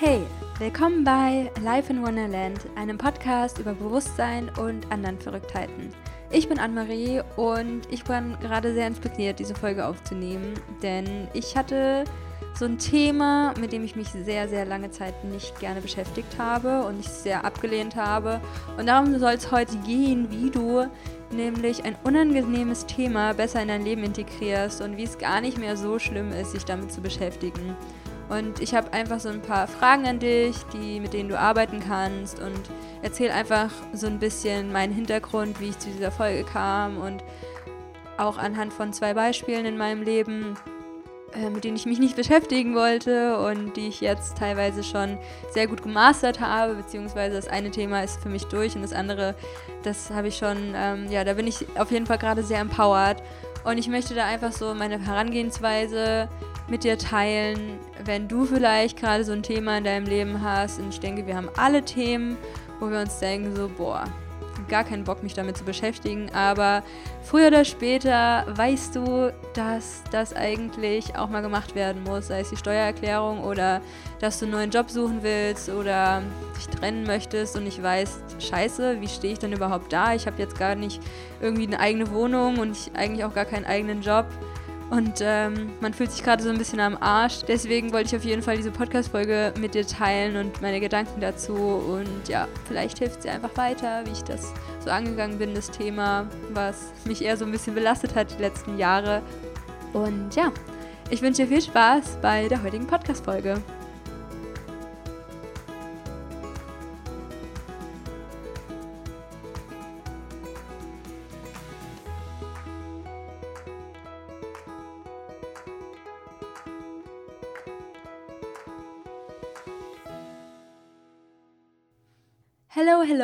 Hey, willkommen bei Life in Wonderland, einem Podcast über Bewusstsein und anderen Verrücktheiten. Ich bin Anne-Marie und ich bin gerade sehr inspiriert, diese Folge aufzunehmen, denn ich hatte so ein Thema, mit dem ich mich sehr, sehr lange Zeit nicht gerne beschäftigt habe und ich sehr abgelehnt habe. Und darum soll es heute gehen, wie du nämlich ein unangenehmes Thema besser in dein Leben integrierst und wie es gar nicht mehr so schlimm ist, sich damit zu beschäftigen. Und ich habe einfach so ein paar Fragen an dich, die, mit denen du arbeiten kannst und erzähl einfach so ein bisschen meinen Hintergrund, wie ich zu dieser Folge kam und auch anhand von zwei Beispielen in meinem Leben, äh, mit denen ich mich nicht beschäftigen wollte und die ich jetzt teilweise schon sehr gut gemastert habe, beziehungsweise das eine Thema ist für mich durch und das andere, das habe ich schon, ähm, ja, da bin ich auf jeden Fall gerade sehr empowered. Und ich möchte da einfach so meine Herangehensweise mit dir teilen, wenn du vielleicht gerade so ein Thema in deinem Leben hast. Und ich denke, wir haben alle Themen, wo wir uns denken, so, boah, gar keinen Bock, mich damit zu beschäftigen. Aber früher oder später weißt du, dass das eigentlich auch mal gemacht werden muss. Sei es die Steuererklärung oder dass du einen neuen Job suchen willst oder dich trennen möchtest und ich weiß, scheiße, wie stehe ich denn überhaupt da? Ich habe jetzt gar nicht irgendwie eine eigene Wohnung und ich eigentlich auch gar keinen eigenen Job. Und ähm, man fühlt sich gerade so ein bisschen am Arsch. Deswegen wollte ich auf jeden Fall diese Podcast-Folge mit dir teilen und meine Gedanken dazu. Und ja, vielleicht hilft sie einfach weiter, wie ich das so angegangen bin, das Thema, was mich eher so ein bisschen belastet hat die letzten Jahre. Und ja, ich wünsche dir viel Spaß bei der heutigen Podcast-Folge.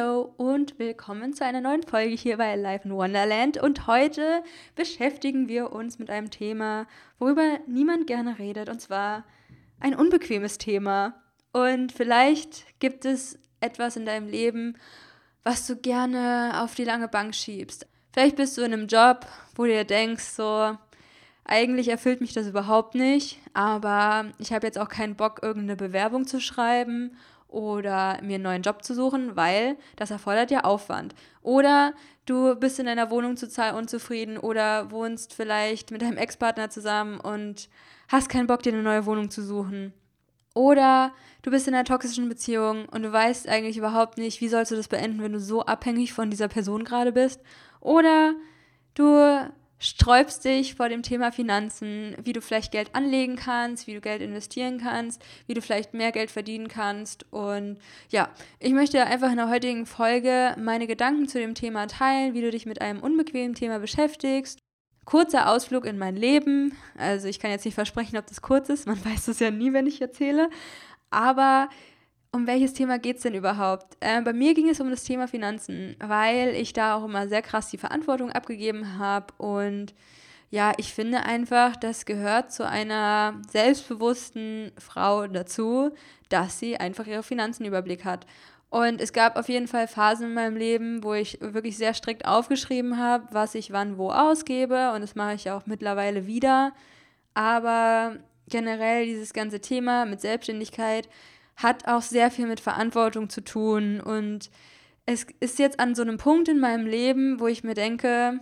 Hello und willkommen zu einer neuen Folge hier bei Life in Wonderland. Und heute beschäftigen wir uns mit einem Thema, worüber niemand gerne redet, und zwar ein unbequemes Thema. Und vielleicht gibt es etwas in deinem Leben, was du gerne auf die lange Bank schiebst. Vielleicht bist du in einem Job, wo du dir denkst, so, eigentlich erfüllt mich das überhaupt nicht, aber ich habe jetzt auch keinen Bock, irgendeine Bewerbung zu schreiben oder mir einen neuen Job zu suchen, weil das erfordert ja Aufwand. Oder du bist in deiner Wohnung total unzufrieden oder wohnst vielleicht mit deinem Ex-Partner zusammen und hast keinen Bock, dir eine neue Wohnung zu suchen. Oder du bist in einer toxischen Beziehung und du weißt eigentlich überhaupt nicht, wie sollst du das beenden, wenn du so abhängig von dieser Person gerade bist. Oder du sträubst dich vor dem Thema Finanzen, wie du vielleicht Geld anlegen kannst, wie du Geld investieren kannst, wie du vielleicht mehr Geld verdienen kannst. Und ja, ich möchte einfach in der heutigen Folge meine Gedanken zu dem Thema teilen, wie du dich mit einem unbequemen Thema beschäftigst. Kurzer Ausflug in mein Leben. Also ich kann jetzt nicht versprechen, ob das kurz ist. Man weiß es ja nie, wenn ich erzähle. Aber um welches Thema geht es denn überhaupt? Äh, bei mir ging es um das Thema Finanzen, weil ich da auch immer sehr krass die Verantwortung abgegeben habe und ja, ich finde einfach, das gehört zu einer selbstbewussten Frau dazu, dass sie einfach ihre Finanzen Überblick hat. Und es gab auf jeden Fall Phasen in meinem Leben, wo ich wirklich sehr strikt aufgeschrieben habe, was ich wann wo ausgebe. Und das mache ich auch mittlerweile wieder. Aber generell dieses ganze Thema mit Selbstständigkeit hat auch sehr viel mit Verantwortung zu tun. Und es ist jetzt an so einem Punkt in meinem Leben, wo ich mir denke,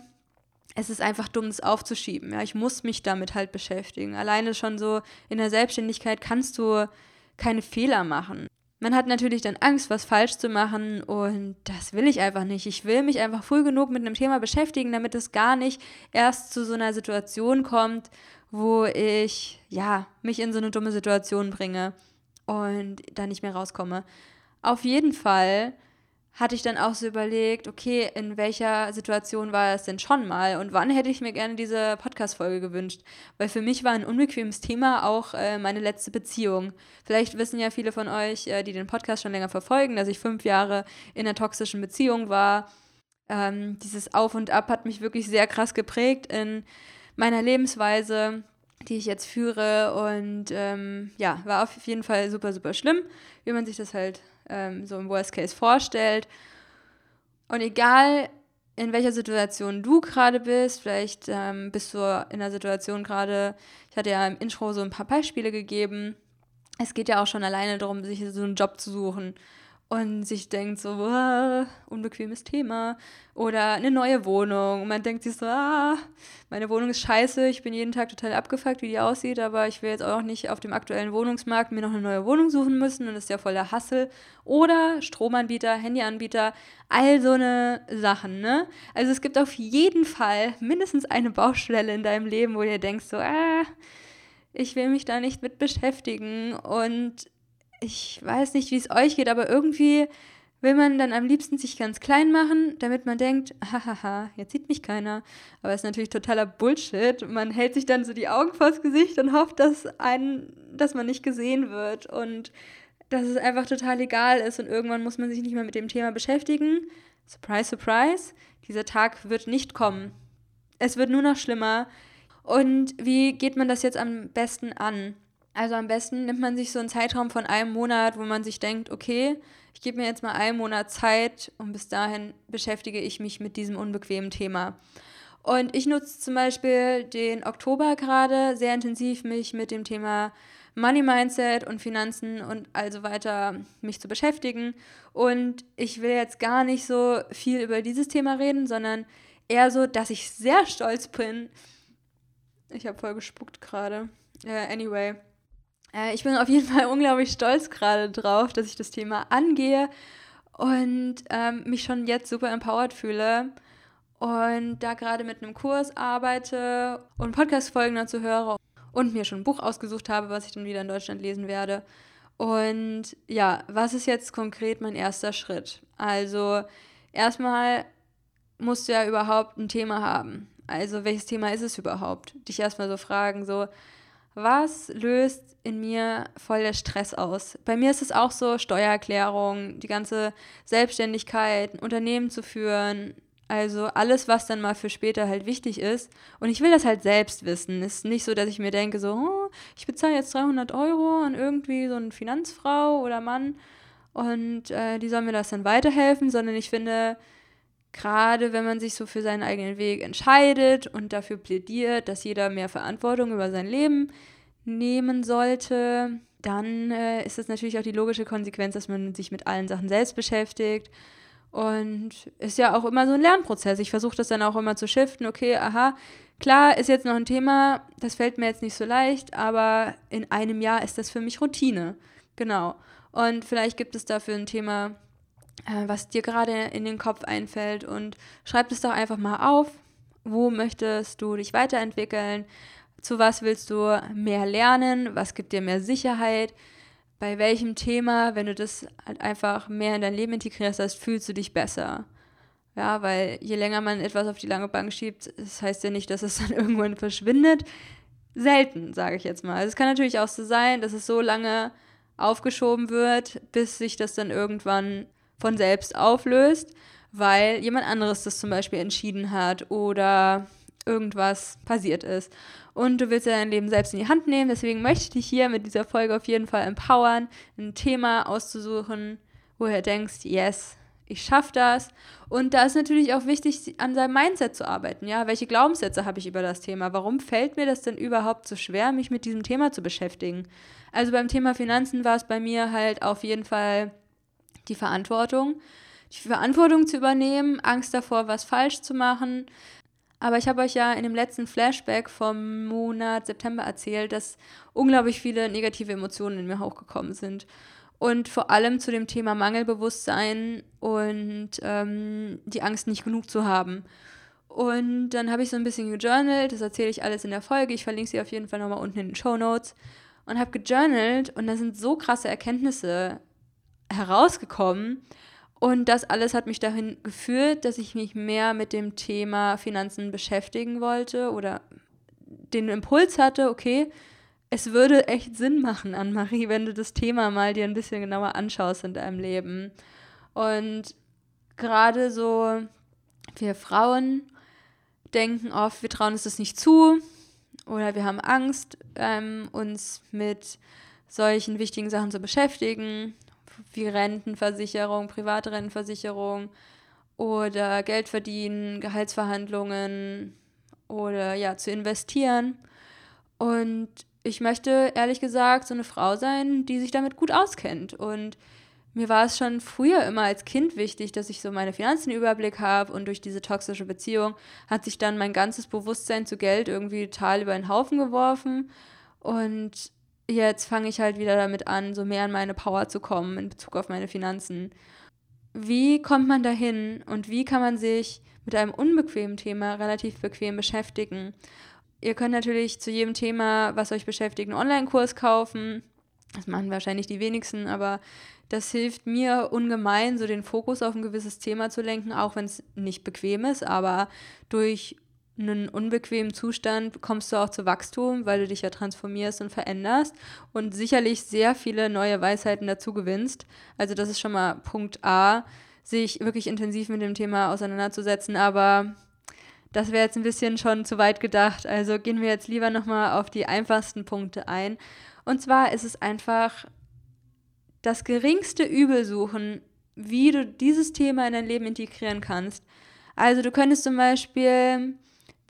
es ist einfach dumm, es aufzuschieben. Ja, ich muss mich damit halt beschäftigen. Alleine schon so in der Selbstständigkeit kannst du keine Fehler machen. Man hat natürlich dann Angst, was falsch zu machen und das will ich einfach nicht. Ich will mich einfach früh genug mit einem Thema beschäftigen, damit es gar nicht erst zu so einer Situation kommt, wo ich ja mich in so eine dumme Situation bringe und da nicht mehr rauskomme. Auf jeden Fall hatte ich dann auch so überlegt, okay, in welcher Situation war es denn schon mal und wann hätte ich mir gerne diese Podcast-Folge gewünscht? Weil für mich war ein unbequemes Thema auch äh, meine letzte Beziehung. Vielleicht wissen ja viele von euch, äh, die den Podcast schon länger verfolgen, dass ich fünf Jahre in einer toxischen Beziehung war. Ähm, dieses Auf und Ab hat mich wirklich sehr krass geprägt in meiner Lebensweise die ich jetzt führe. Und ähm, ja, war auf jeden Fall super, super schlimm, wie man sich das halt ähm, so im Worst Case vorstellt. Und egal, in welcher Situation du gerade bist, vielleicht ähm, bist du in einer Situation gerade, ich hatte ja im Intro so ein paar Beispiele gegeben, es geht ja auch schon alleine darum, sich so einen Job zu suchen und sich denkt so, ah, unbequemes Thema oder eine neue Wohnung. Und man denkt sich so, ah, meine Wohnung ist scheiße, ich bin jeden Tag total abgefuckt, wie die aussieht, aber ich will jetzt auch nicht auf dem aktuellen Wohnungsmarkt mir noch eine neue Wohnung suchen müssen und das ist ja voll der Hassel. Oder Stromanbieter, Handyanbieter, all so eine Sachen, ne? Also es gibt auf jeden Fall mindestens eine Baustelle in deinem Leben, wo du denkst so, ah, ich will mich da nicht mit beschäftigen und ich weiß nicht, wie es euch geht, aber irgendwie will man dann am liebsten sich ganz klein machen, damit man denkt, hahaha, jetzt sieht mich keiner. Aber es ist natürlich totaler Bullshit. Man hält sich dann so die Augen vors Gesicht und hofft, dass, einen, dass man nicht gesehen wird und dass es einfach total egal ist und irgendwann muss man sich nicht mehr mit dem Thema beschäftigen. Surprise, surprise, dieser Tag wird nicht kommen. Es wird nur noch schlimmer. Und wie geht man das jetzt am besten an? Also am besten nimmt man sich so einen Zeitraum von einem Monat, wo man sich denkt, okay, ich gebe mir jetzt mal einen Monat Zeit und bis dahin beschäftige ich mich mit diesem unbequemen Thema. Und ich nutze zum Beispiel den Oktober gerade sehr intensiv, mich mit dem Thema Money Mindset und Finanzen und also weiter mich zu beschäftigen. Und ich will jetzt gar nicht so viel über dieses Thema reden, sondern eher so, dass ich sehr stolz bin. Ich habe voll gespuckt gerade. Uh, anyway, ich bin auf jeden Fall unglaublich stolz gerade drauf, dass ich das Thema angehe und ähm, mich schon jetzt super empowered fühle und da gerade mit einem Kurs arbeite und Podcast-Folgen dazu höre und mir schon ein Buch ausgesucht habe, was ich dann wieder in Deutschland lesen werde. Und ja, was ist jetzt konkret mein erster Schritt? Also erstmal musst du ja überhaupt ein Thema haben. Also welches Thema ist es überhaupt? Dich erstmal so fragen, so, was löst in mir voll der Stress aus? Bei mir ist es auch so Steuererklärung, die ganze Selbstständigkeit, ein Unternehmen zu führen, also alles, was dann mal für später halt wichtig ist. Und ich will das halt selbst wissen. Es ist nicht so, dass ich mir denke, so, oh, ich bezahle jetzt 300 Euro an irgendwie so eine Finanzfrau oder Mann und äh, die soll mir das dann weiterhelfen, sondern ich finde, gerade wenn man sich so für seinen eigenen Weg entscheidet und dafür plädiert, dass jeder mehr Verantwortung über sein Leben nehmen sollte, dann äh, ist es natürlich auch die logische Konsequenz, dass man sich mit allen Sachen selbst beschäftigt. Und ist ja auch immer so ein Lernprozess. Ich versuche das dann auch immer zu shiften. Okay, aha, klar ist jetzt noch ein Thema, das fällt mir jetzt nicht so leicht, aber in einem Jahr ist das für mich Routine. Genau. Und vielleicht gibt es dafür ein Thema, äh, was dir gerade in den Kopf einfällt und schreib es doch einfach mal auf. Wo möchtest du dich weiterentwickeln? Zu was willst du mehr lernen? Was gibt dir mehr Sicherheit? Bei welchem Thema, wenn du das halt einfach mehr in dein Leben integrierst hast, fühlst du dich besser? Ja, weil je länger man etwas auf die lange Bank schiebt, das heißt ja nicht, dass es dann irgendwann verschwindet. Selten, sage ich jetzt mal. Also es kann natürlich auch so sein, dass es so lange aufgeschoben wird, bis sich das dann irgendwann von selbst auflöst, weil jemand anderes das zum Beispiel entschieden hat oder irgendwas passiert ist. Und du willst ja dein Leben selbst in die Hand nehmen. Deswegen möchte ich dich hier mit dieser Folge auf jeden Fall empowern, ein Thema auszusuchen, wo du denkst, yes, ich schaffe das. Und da ist natürlich auch wichtig, an seinem Mindset zu arbeiten. Ja, welche Glaubenssätze habe ich über das Thema? Warum fällt mir das denn überhaupt so schwer, mich mit diesem Thema zu beschäftigen? Also beim Thema Finanzen war es bei mir halt auf jeden Fall die Verantwortung. Die Verantwortung zu übernehmen, Angst davor, was falsch zu machen. Aber ich habe euch ja in dem letzten Flashback vom Monat September erzählt, dass unglaublich viele negative Emotionen in mir hochgekommen sind. Und vor allem zu dem Thema Mangelbewusstsein und ähm, die Angst, nicht genug zu haben. Und dann habe ich so ein bisschen gejournalt, das erzähle ich alles in der Folge. Ich verlinke sie auf jeden Fall nochmal unten in den Show Notes. Und habe gejournalt und da sind so krasse Erkenntnisse herausgekommen. Und das alles hat mich dahin geführt, dass ich mich mehr mit dem Thema Finanzen beschäftigen wollte oder den Impuls hatte, okay, es würde echt Sinn machen, Anne-Marie, wenn du das Thema mal dir ein bisschen genauer anschaust in deinem Leben. Und gerade so wir Frauen denken oft, wir trauen uns das nicht zu oder wir haben Angst, ähm, uns mit solchen wichtigen Sachen zu beschäftigen wie Rentenversicherung, private Rentenversicherung oder Geld verdienen, Gehaltsverhandlungen oder ja, zu investieren. Und ich möchte ehrlich gesagt so eine Frau sein, die sich damit gut auskennt. Und mir war es schon früher immer als Kind wichtig, dass ich so meine Finanzen Überblick habe und durch diese toxische Beziehung hat sich dann mein ganzes Bewusstsein zu Geld irgendwie total über den Haufen geworfen und jetzt fange ich halt wieder damit an, so mehr in meine Power zu kommen in Bezug auf meine Finanzen. Wie kommt man dahin und wie kann man sich mit einem unbequemen Thema relativ bequem beschäftigen? Ihr könnt natürlich zu jedem Thema, was euch beschäftigt, einen Online-Kurs kaufen. Das machen wahrscheinlich die wenigsten, aber das hilft mir ungemein, so den Fokus auf ein gewisses Thema zu lenken, auch wenn es nicht bequem ist, aber durch einen unbequemen Zustand kommst du auch zu Wachstum, weil du dich ja transformierst und veränderst und sicherlich sehr viele neue Weisheiten dazu gewinnst. Also das ist schon mal Punkt A, sich wirklich intensiv mit dem Thema auseinanderzusetzen, aber das wäre jetzt ein bisschen schon zu weit gedacht. Also gehen wir jetzt lieber nochmal auf die einfachsten Punkte ein. Und zwar ist es einfach das geringste Übel suchen, wie du dieses Thema in dein Leben integrieren kannst. Also du könntest zum Beispiel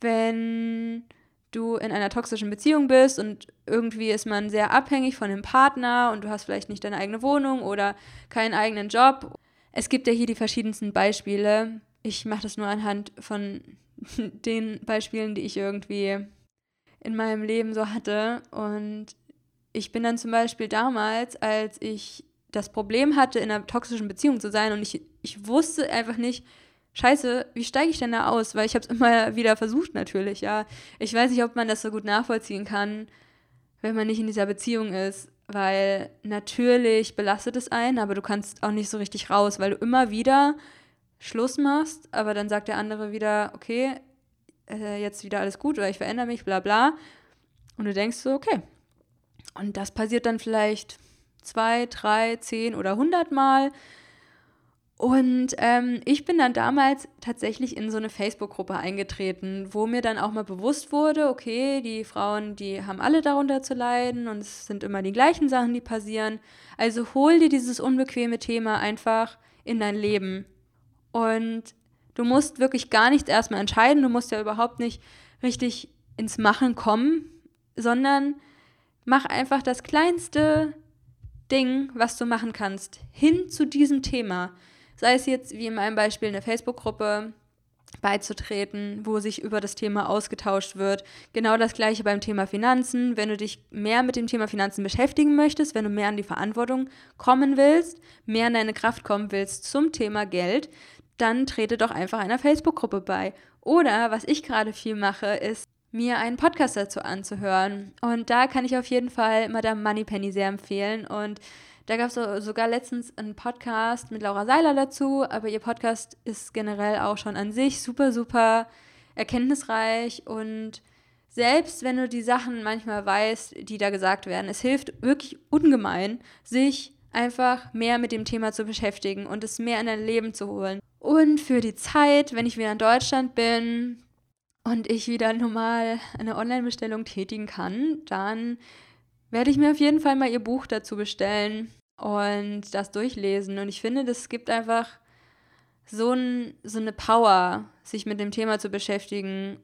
wenn du in einer toxischen Beziehung bist und irgendwie ist man sehr abhängig von dem Partner und du hast vielleicht nicht deine eigene Wohnung oder keinen eigenen Job. Es gibt ja hier die verschiedensten Beispiele. Ich mache das nur anhand von den Beispielen, die ich irgendwie in meinem Leben so hatte. Und ich bin dann zum Beispiel damals, als ich das Problem hatte, in einer toxischen Beziehung zu sein und ich, ich wusste einfach nicht, scheiße, wie steige ich denn da aus? Weil ich habe es immer wieder versucht natürlich, ja. Ich weiß nicht, ob man das so gut nachvollziehen kann, wenn man nicht in dieser Beziehung ist, weil natürlich belastet es einen, aber du kannst auch nicht so richtig raus, weil du immer wieder Schluss machst, aber dann sagt der andere wieder, okay, äh, jetzt wieder alles gut oder ich verändere mich, bla bla. Und du denkst so, okay. Und das passiert dann vielleicht zwei, drei, zehn oder hundert Mal. Und ähm, ich bin dann damals tatsächlich in so eine Facebook-Gruppe eingetreten, wo mir dann auch mal bewusst wurde, okay, die Frauen, die haben alle darunter zu leiden und es sind immer die gleichen Sachen, die passieren. Also hol dir dieses unbequeme Thema einfach in dein Leben. Und du musst wirklich gar nichts erstmal entscheiden, du musst ja überhaupt nicht richtig ins Machen kommen, sondern mach einfach das kleinste Ding, was du machen kannst, hin zu diesem Thema. Sei es jetzt wie in meinem Beispiel eine Facebook-Gruppe beizutreten, wo sich über das Thema ausgetauscht wird. Genau das gleiche beim Thema Finanzen. Wenn du dich mehr mit dem Thema Finanzen beschäftigen möchtest, wenn du mehr an die Verantwortung kommen willst, mehr in deine Kraft kommen willst zum Thema Geld, dann trete doch einfach einer Facebook-Gruppe bei. Oder was ich gerade viel mache, ist mir einen Podcast dazu anzuhören. Und da kann ich auf jeden Fall Madame Moneypenny sehr empfehlen. Und da gab es sogar letztens einen Podcast mit Laura Seiler dazu, aber ihr Podcast ist generell auch schon an sich super, super erkenntnisreich und selbst wenn du die Sachen manchmal weißt, die da gesagt werden, es hilft wirklich ungemein, sich einfach mehr mit dem Thema zu beschäftigen und es mehr in dein Leben zu holen. Und für die Zeit, wenn ich wieder in Deutschland bin und ich wieder normal eine Online-Bestellung tätigen kann, dann werde ich mir auf jeden Fall mal ihr Buch dazu bestellen und das durchlesen. Und ich finde, das gibt einfach so, ein, so eine Power, sich mit dem Thema zu beschäftigen.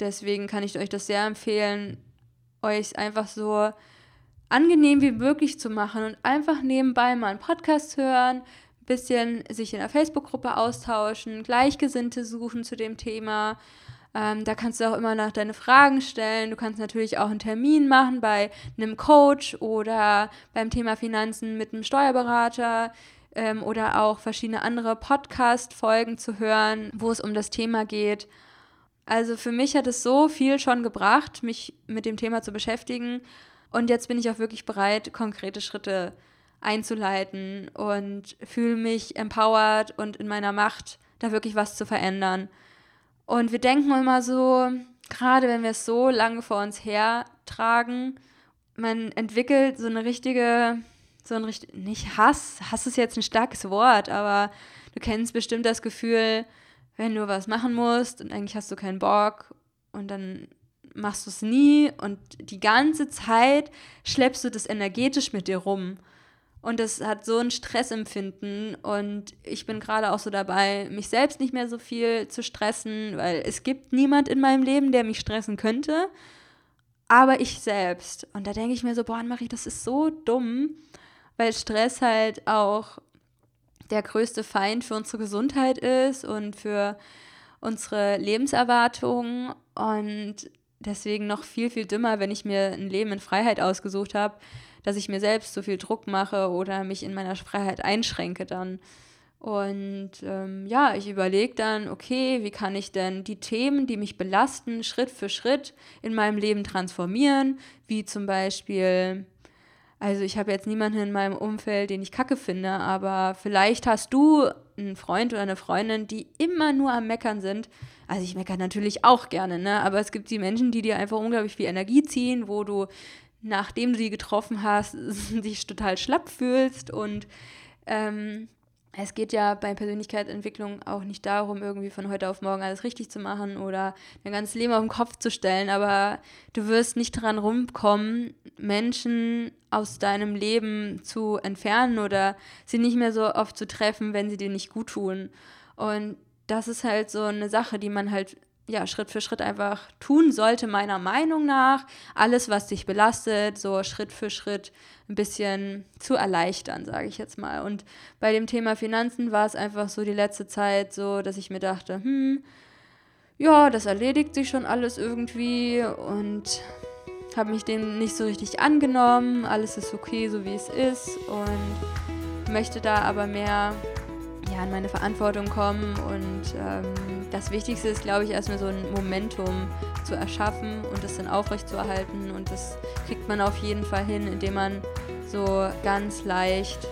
Deswegen kann ich euch das sehr empfehlen, euch einfach so angenehm wie möglich zu machen und einfach nebenbei mal einen Podcast hören, ein bisschen sich in der Facebook-Gruppe austauschen, Gleichgesinnte suchen zu dem Thema ähm, da kannst du auch immer nach deine Fragen stellen. Du kannst natürlich auch einen Termin machen bei einem Coach oder beim Thema Finanzen mit einem Steuerberater ähm, oder auch verschiedene andere Podcast-Folgen zu hören, wo es um das Thema geht. Also für mich hat es so viel schon gebracht, mich mit dem Thema zu beschäftigen. Und jetzt bin ich auch wirklich bereit, konkrete Schritte einzuleiten und fühle mich empowered und in meiner Macht, da wirklich was zu verändern. Und wir denken immer so, gerade wenn wir es so lange vor uns hertragen, man entwickelt so eine richtige, so ein richtig, nicht Hass, Hass ist jetzt ein starkes Wort, aber du kennst bestimmt das Gefühl, wenn du was machen musst und eigentlich hast du keinen Bock und dann machst du es nie und die ganze Zeit schleppst du das energetisch mit dir rum. Und das hat so ein Stressempfinden. Und ich bin gerade auch so dabei, mich selbst nicht mehr so viel zu stressen, weil es gibt niemand in meinem Leben, der mich stressen könnte. aber ich selbst. Und da denke ich mir so, boah, Marie, das ist so dumm, weil Stress halt auch der größte Feind für unsere Gesundheit ist und für unsere Lebenserwartung und deswegen noch viel, viel dümmer, wenn ich mir ein Leben in Freiheit ausgesucht habe, dass ich mir selbst so viel Druck mache oder mich in meiner Freiheit einschränke dann. Und ähm, ja, ich überlege dann, okay, wie kann ich denn die Themen, die mich belasten, Schritt für Schritt in meinem Leben transformieren, wie zum Beispiel also ich habe jetzt niemanden in meinem Umfeld, den ich kacke finde, aber vielleicht hast du einen Freund oder eine Freundin, die immer nur am Meckern sind. Also ich meckere natürlich auch gerne, ne? Aber es gibt die Menschen, die dir einfach unglaublich viel Energie ziehen, wo du, nachdem du die getroffen hast, dich total schlapp fühlst und ähm, es geht ja bei Persönlichkeitsentwicklung auch nicht darum, irgendwie von heute auf morgen alles richtig zu machen oder dein ganzes Leben auf den Kopf zu stellen, aber du wirst nicht dran rumkommen, Menschen aus deinem Leben zu entfernen oder sie nicht mehr so oft zu treffen, wenn sie dir nicht gut tun. Und das ist halt so eine Sache, die man halt ja, Schritt für Schritt einfach tun sollte, meiner Meinung nach. Alles, was dich belastet, so Schritt für Schritt ein bisschen zu erleichtern, sage ich jetzt mal. Und bei dem Thema Finanzen war es einfach so die letzte Zeit so, dass ich mir dachte, hm, ja, das erledigt sich schon alles irgendwie und habe mich dem nicht so richtig angenommen. Alles ist okay, so wie es ist und möchte da aber mehr ja, an meine Verantwortung kommen. Und ähm, das Wichtigste ist, glaube ich, erstmal so ein Momentum zu erschaffen und das dann aufrechtzuerhalten. Und das kriegt man auf jeden Fall hin, indem man so ganz leicht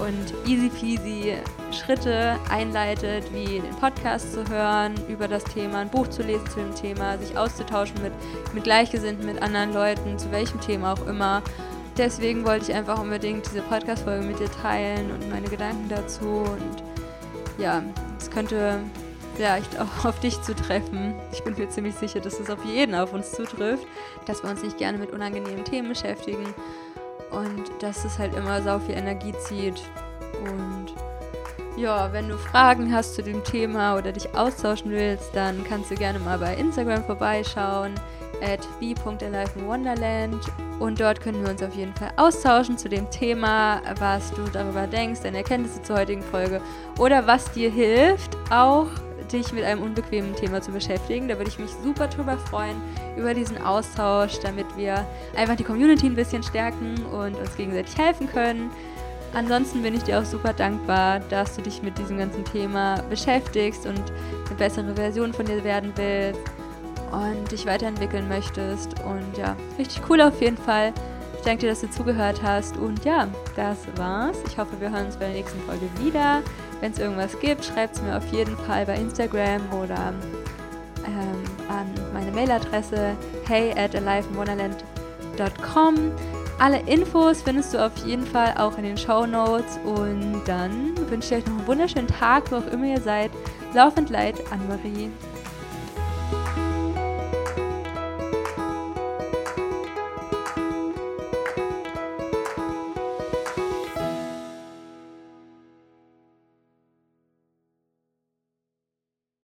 und easy peasy Schritte einleitet, wie den Podcast zu hören über das Thema, ein Buch zu lesen zu dem Thema, sich auszutauschen mit, mit Gleichgesinnten, mit anderen Leuten, zu welchem Thema auch immer. Deswegen wollte ich einfach unbedingt diese Podcast-Folge mit dir teilen und meine Gedanken dazu. Und ja, es könnte vielleicht auch auf dich zutreffen. Ich bin mir ziemlich sicher, dass es auf jeden auf uns zutrifft, dass wir uns nicht gerne mit unangenehmen Themen beschäftigen und dass es halt immer sau viel Energie zieht. Und ja, wenn du Fragen hast zu dem Thema oder dich austauschen willst, dann kannst du gerne mal bei Instagram vorbeischauen at b.aliveinwonderland und dort können wir uns auf jeden Fall austauschen zu dem Thema, was du darüber denkst, deine Erkenntnisse zur heutigen Folge oder was dir hilft, auch dich mit einem unbequemen Thema zu beschäftigen. Da würde ich mich super drüber freuen, über diesen Austausch, damit wir einfach die Community ein bisschen stärken und uns gegenseitig helfen können. Ansonsten bin ich dir auch super dankbar, dass du dich mit diesem ganzen Thema beschäftigst und eine bessere Version von dir werden willst und dich weiterentwickeln möchtest. Und ja, richtig cool auf jeden Fall. Ich danke dir, dass du zugehört hast. Und ja, das war's. Ich hoffe, wir hören uns bei der nächsten Folge wieder. Wenn es irgendwas gibt, schreibt es mir auf jeden Fall bei Instagram oder ähm, an meine Mailadresse hey at alivewonderland.com. Alle Infos findest du auf jeden Fall auch in den Show Notes. Und dann wünsche ich euch noch einen wunderschönen Tag, wo auch immer ihr seid. Laufend leid, Anne-Marie.